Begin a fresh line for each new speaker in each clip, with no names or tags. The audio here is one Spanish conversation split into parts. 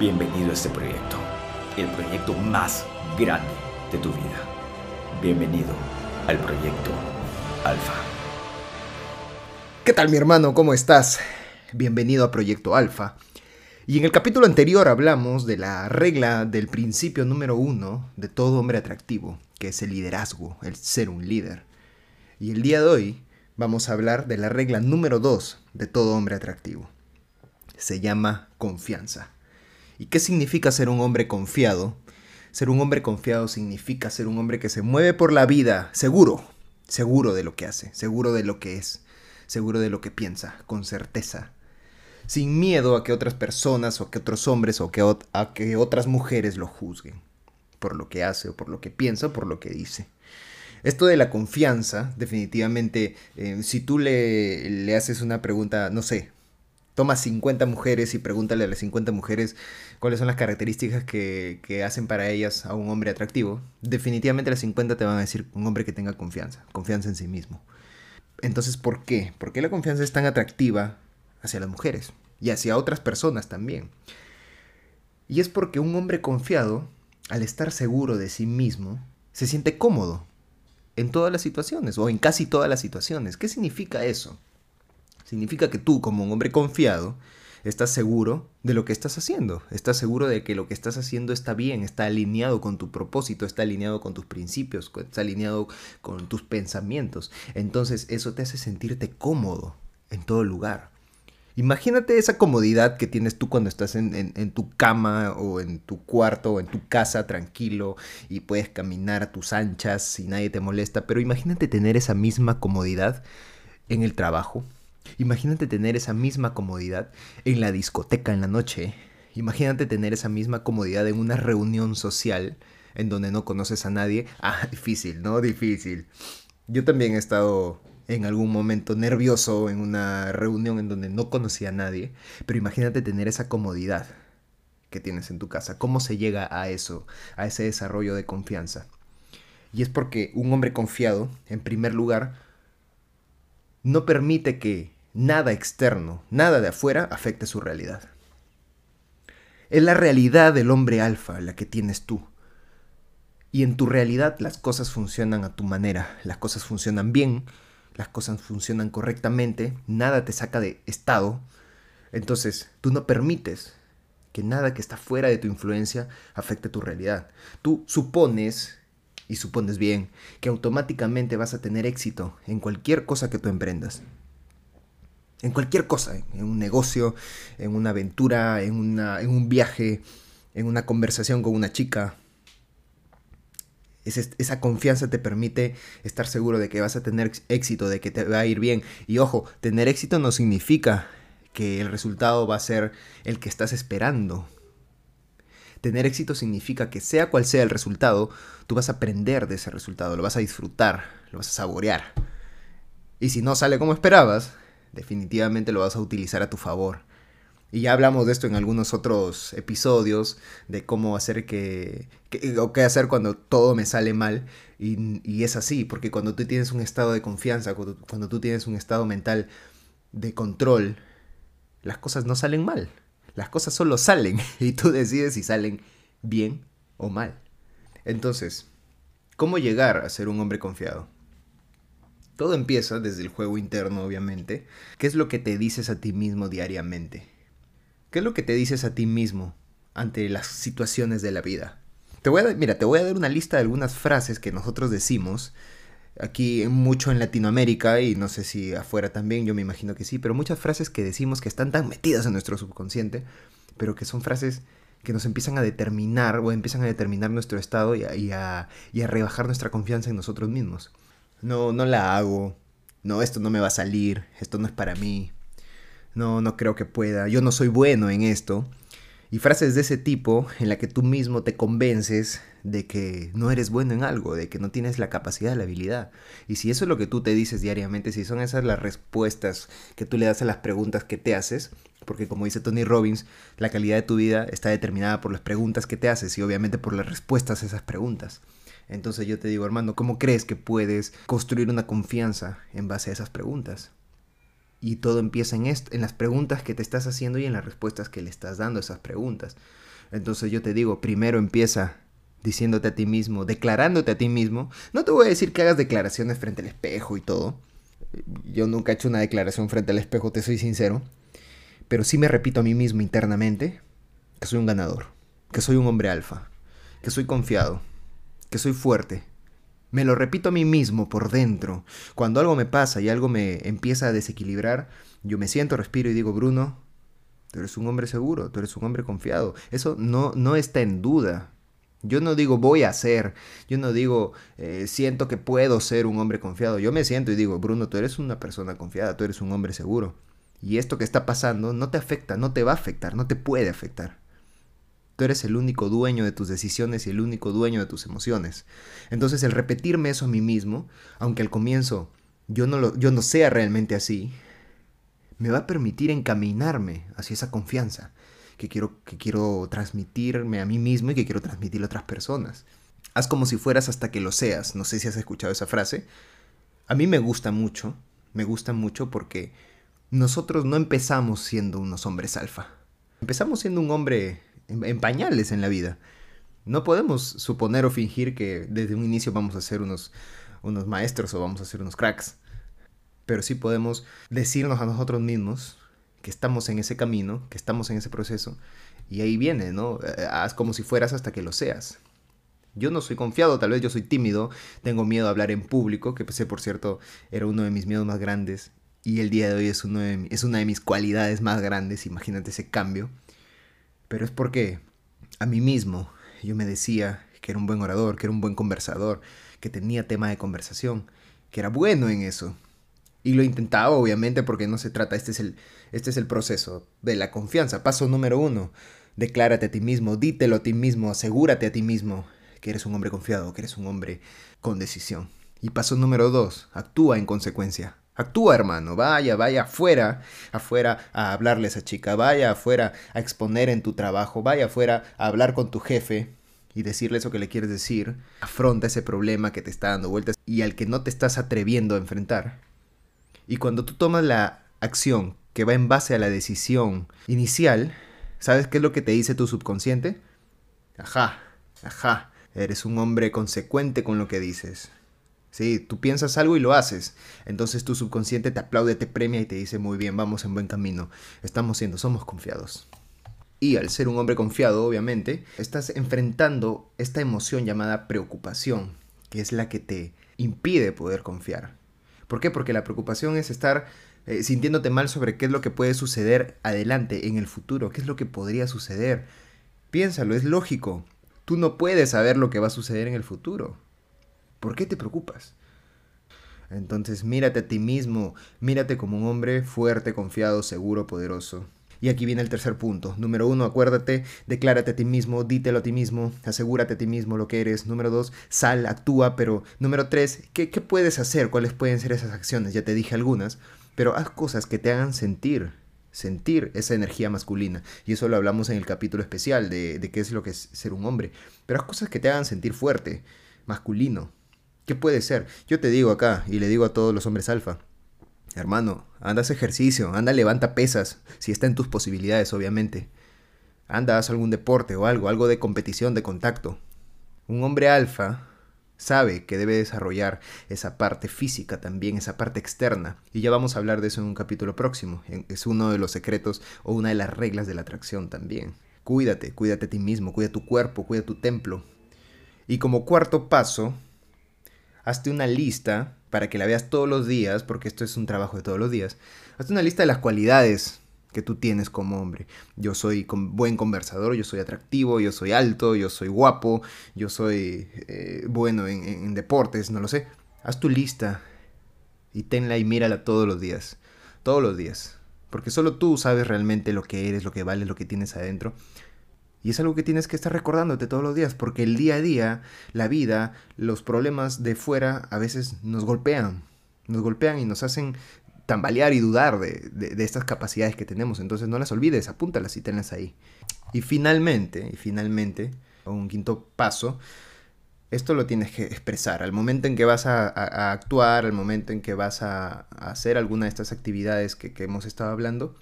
Bienvenido a este proyecto, el proyecto más grande de tu vida. Bienvenido al proyecto Alfa.
¿Qué tal mi hermano? ¿Cómo estás? Bienvenido a Proyecto Alfa. Y en el capítulo anterior hablamos de la regla del principio número uno de todo hombre atractivo, que es el liderazgo, el ser un líder. Y el día de hoy vamos a hablar de la regla número dos de todo hombre atractivo. Se llama confianza. ¿Y qué significa ser un hombre confiado? Ser un hombre confiado significa ser un hombre que se mueve por la vida seguro, seguro de lo que hace, seguro de lo que es, seguro de lo que piensa, con certeza, sin miedo a que otras personas o que otros hombres o que a que otras mujeres lo juzguen por lo que hace o por lo que piensa o por lo que dice. Esto de la confianza, definitivamente, eh, si tú le, le haces una pregunta, no sé, toma 50 mujeres y pregúntale a las 50 mujeres cuáles son las características que, que, hacen para ellas a un hombre atractivo, definitivamente las 50 te van a decir un hombre que tenga confianza, confianza en sí mismo. Entonces, ¿por qué? ¿Por qué la confianza es tan atractiva hacia las mujeres y hacia otras personas también? Y es porque un hombre confiado, al estar seguro de sí mismo, se siente cómodo en todas las situaciones o en casi todas las situaciones. ¿Qué significa eso? Significa que tú, como un hombre confiado, estás seguro de lo que estás haciendo, estás seguro de que lo que estás haciendo está bien, está alineado con tu propósito, está alineado con tus principios, está alineado con tus pensamientos. Entonces eso te hace sentirte cómodo en todo lugar. Imagínate esa comodidad que tienes tú cuando estás en, en, tu cama o en tu cuarto o en tu casa tranquilo y puedes caminar a tus anchas y nadie te molesta, pero imagínate tener esa misma comodidad en el trabajo. Imagínate tener esa misma comodidad en la discoteca en la noche. Imagínate tener esa misma comodidad en una reunión social en donde no conoces a nadie. Ah, difícil, ¿no? Difícil. Yo también he estado en algún momento nervioso en una reunión en donde no conocía a nadie, pero imagínate tener esa comodidad que tienes en tu casa. ¿Cómo se llega a eso, a ese desarrollo de confianza? Y es porque un hombre confiado, en primer lugar, no permite que nada externo, nada de afuera afecte su realidad. Es la realidad del hombre alfa la que tienes tú. Y en tu realidad las cosas funcionan a tu manera, las cosas funcionan bien, las cosas funcionan correctamente, nada te saca de estado, entonces tú no permites que nada que está fuera de tu influencia afecte tu realidad. Tú supones, y supones bien, que automáticamente vas a tener éxito en cualquier cosa que tú emprendas. En cualquier cosa, en un negocio, en una aventura, en, una, en un viaje, en una conversación con una chica, esa confianza te permite estar seguro de que vas a tener éxito, de que te va a ir bien. Y ojo, tener éxito no significa que el resultado va a ser el que estás esperando. Tener éxito significa que sea cual sea el resultado, tú vas a aprender de ese resultado, lo vas a disfrutar, lo vas a saborear. Y si no sale como esperabas, definitivamente lo vas a utilizar a tu favor. Y ya hablamos de esto en algunos otros episodios, de cómo hacer que, o qué hacer cuando todo me sale mal. Y, y, es así, porque cuando tú tienes un estado de confianza, cuando, cuando tú tienes un estado mental de control, las cosas no salen mal. Las cosas solo salen y tú decides si salen bien o mal. Entonces, ¿cómo llegar a ser un hombre confiado? Todo empieza desde el juego interno, obviamente. ¿Qué es lo que te dices a ti mismo diariamente? ¿Qué es lo que te dices a ti mismo ante las situaciones de la vida? Te voy a, mira, te voy a dar una lista de algunas frases que nosotros decimos aquí mucho en Latinoamérica y no sé si afuera también, yo me imagino que sí, pero muchas frases que decimos que están tan metidas en nuestro subconsciente, pero que son frases que nos empiezan a determinar o empiezan a determinar nuestro estado y a, y a, y a rebajar nuestra confianza en nosotros mismos. No, no la hago. No, esto no me va a salir. Esto no es para mí no, no creo que pueda, yo no soy bueno en esto. Y frases de ese tipo en la que tú mismo te convences de que no eres bueno en algo, de que no tienes la capacidad, la habilidad. Y si eso es lo que tú te dices diariamente, si son esas las respuestas que tú le das a las preguntas que te haces, porque como dice Tony Robbins, la calidad de tu vida está determinada por las preguntas que te haces y obviamente por las respuestas a esas preguntas. Entonces yo te digo, hermano, ¿cómo crees que puedes construir una confianza en base a esas preguntas? Y todo empieza en, en las preguntas que te estás haciendo y en las respuestas que le estás dando a esas preguntas. Entonces yo te digo, primero empieza diciéndote a ti mismo, declarándote a ti mismo. No te voy a decir que hagas declaraciones frente al espejo y todo. Yo nunca he hecho una declaración frente al espejo, te soy sincero. Pero sí me repito a mí mismo internamente que soy un ganador, que soy un hombre alfa, que soy confiado, que soy fuerte. Me lo repito a mí mismo por dentro. Cuando algo me pasa y algo me empieza a desequilibrar, yo me siento, respiro y digo, Bruno, tú eres un hombre seguro, tú eres un hombre confiado. Eso no, no está en duda. Yo no digo voy a ser, yo no digo eh, siento que puedo ser un hombre confiado. Yo me siento y digo, Bruno, tú eres una persona confiada, tú eres un hombre seguro. Y esto que está pasando no te afecta, no te va a afectar, no te puede afectar. Tú eres el único dueño de tus decisiones y el único dueño de tus emociones. Entonces el repetirme eso a mí mismo, aunque al comienzo yo no, lo, yo no sea realmente así, me va a permitir encaminarme hacia esa confianza que quiero, que quiero transmitirme a mí mismo y que quiero transmitirle a otras personas. Haz como si fueras hasta que lo seas. No sé si has escuchado esa frase. A mí me gusta mucho, me gusta mucho porque nosotros no empezamos siendo unos hombres alfa. Empezamos siendo un hombre en, pañales en la vida. No podemos suponer o fingir que desde un inicio vamos a ser unos, unos maestros o vamos a ser unos cracks. Pero sí podemos decirnos a nosotros mismos que estamos en ese camino, que estamos en ese proceso, y ahí viene, ¿no? Haz como si fueras hasta que lo seas. Yo no soy confiado, tal vez yo soy tímido, tengo miedo a hablar en público, que pensé, por cierto, era uno de mis miedos más grandes, y el día de hoy es, uno es una de mis cualidades más grandes, imagínate ese cambio. Pero es porque a mí mismo yo me decía que era un buen orador, que era un buen conversador, que tenía tema de conversación, que era bueno en eso. Y lo intentaba, obviamente, porque no se trata, este es el, este es el proceso de la confianza. Paso número uno, declárate a ti mismo, dítelo a ti mismo, asegúrate a ti mismo que eres un hombre confiado, que eres un hombre con decisión. Y paso número dos, actúa en consecuencia. Actúa, hermano, vaya, vaya afuera, afuera a hablarle a esa chica, vaya afuera a exponer en tu trabajo, vaya afuera a hablar con tu jefe y decirle eso que le quieres decir. Afronta ese problema que te está dando vueltas y al que no te estás atreviendo a enfrentar. Y cuando tú tomas la acción que va en base a la decisión inicial, ¿sabes qué es lo que te dice tu subconsciente? Ajá, ajá, eres un hombre consecuente con lo que dices. Sí, tú piensas algo y lo haces. Entonces tu subconsciente te aplaude, te premia y te dice, muy bien, vamos en buen camino. Estamos siendo, somos confiados. Y al ser un hombre confiado, obviamente, estás enfrentando esta emoción llamada preocupación, que es la que te impide poder confiar. ¿Por qué? Porque la preocupación es estar eh, sintiéndote mal sobre qué es lo que puede suceder adelante, en el futuro, qué es lo que podría suceder. Piénsalo, es lógico. Tú no puedes saber lo que va a suceder en el futuro. ¿Por qué te preocupas? Entonces mírate a ti mismo, mírate como un hombre fuerte, confiado, seguro, poderoso. Y aquí viene el tercer punto. Número uno, acuérdate, declárate a ti mismo, dítelo a ti mismo, asegúrate a ti mismo lo que eres. Número dos, sal, actúa, pero número tres, ¿qué, ¿qué puedes hacer? ¿Cuáles pueden ser esas acciones? Ya te dije algunas, pero haz cosas que te hagan sentir, sentir esa energía masculina. Y eso lo hablamos en el capítulo especial de, de qué es lo que es ser un hombre. Pero haz cosas que te hagan sentir fuerte, masculino. ¿Qué puede ser? Yo te digo acá, y le digo a todos los hombres alfa, Hermano, anda haz ejercicio, anda levanta pesas, si está en tus posibilidades, obviamente. Anda, haz algún deporte o algo, algo de competición, de contacto. Un hombre alfa sabe que debe desarrollar esa parte física también, esa parte externa. Y ya vamos a hablar de eso en un capítulo próximo. Es uno de los secretos o una de las reglas de la atracción también. Cuídate, cuídate a ti mismo, cuida tu cuerpo, cuida tu templo. Y como cuarto paso, hazte una lista para que la veas todos los días, porque esto es un trabajo de todos los días. Hazte una lista de las cualidades que tú tienes como hombre. Yo soy buen conversador, yo soy atractivo, yo soy alto, yo soy guapo, yo soy eh, bueno en, en deportes, no lo sé. Haz tu lista y tenla y mírala todos los días. Todos los días. Porque solo tú sabes realmente lo que eres, lo que vales, lo que tienes adentro. Y es algo que tienes que estar recordándote todos los días, porque el día a día, la vida, los problemas de fuera a veces nos golpean, nos golpean y nos hacen tambalear y dudar de, estas capacidades que tenemos. Entonces no las olvides, apúntalas y tenlas ahí. Y finalmente, y finalmente, un quinto paso, esto lo tienes que expresar. Al momento en que vas a, actuar, al momento en que vas a, hacer alguna de estas actividades que hemos estado hablando,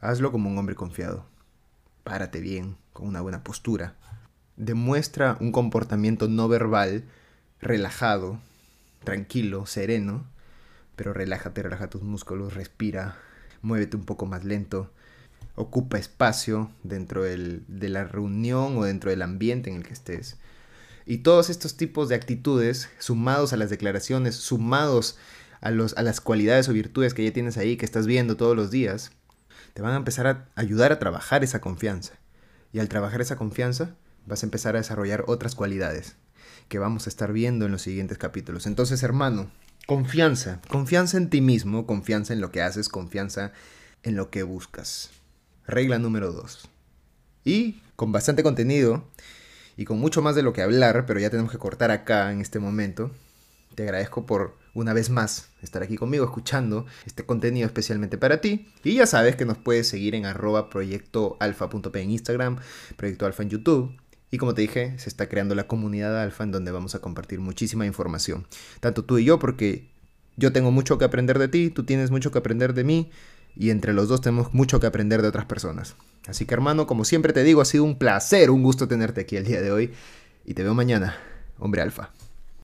hazlo como un hombre confiado. Párate bien, con una buena postura. Demuestra un comportamiento no verbal relajado, tranquilo, sereno, pero relájate, relaja tus músculos, respira, muévete un poco más lento, ocupa espacio dentro de la reunión o dentro del ambiente en el que estés. Y todos estos tipos de actitudes, sumados a las declaraciones, sumados a, los, a las cualidades o virtudes que ya tienes ahí, que estás viendo todos los días, te van a empezar a ayudar a trabajar esa confianza. Y al trabajar esa confianza, vas a empezar a desarrollar otras cualidades que vamos a estar viendo en los siguientes capítulos. Entonces, hermano, confianza, confianza en ti mismo, confianza en lo que haces, confianza en lo que buscas. Regla número 2. Y con bastante contenido y con mucho más de lo que hablar, pero ya tenemos que cortar acá en este momento. Te agradezco por una vez más estar aquí conmigo escuchando este contenido especialmente para ti. Y ya sabes que nos puedes seguir en arroba proyectoalfa.p en Instagram, proyecto alfa en YouTube. Y como te dije, se está creando la comunidad alfa en donde vamos a compartir muchísima información. Tanto tú y yo, porque yo tengo mucho que aprender de ti, tú tienes mucho que aprender de mí. Y entre los dos tenemos mucho que aprender de otras personas. Así que hermano, como siempre te digo, ha sido un placer, un gusto tenerte aquí el día de hoy. Y te veo mañana, hombre alfa.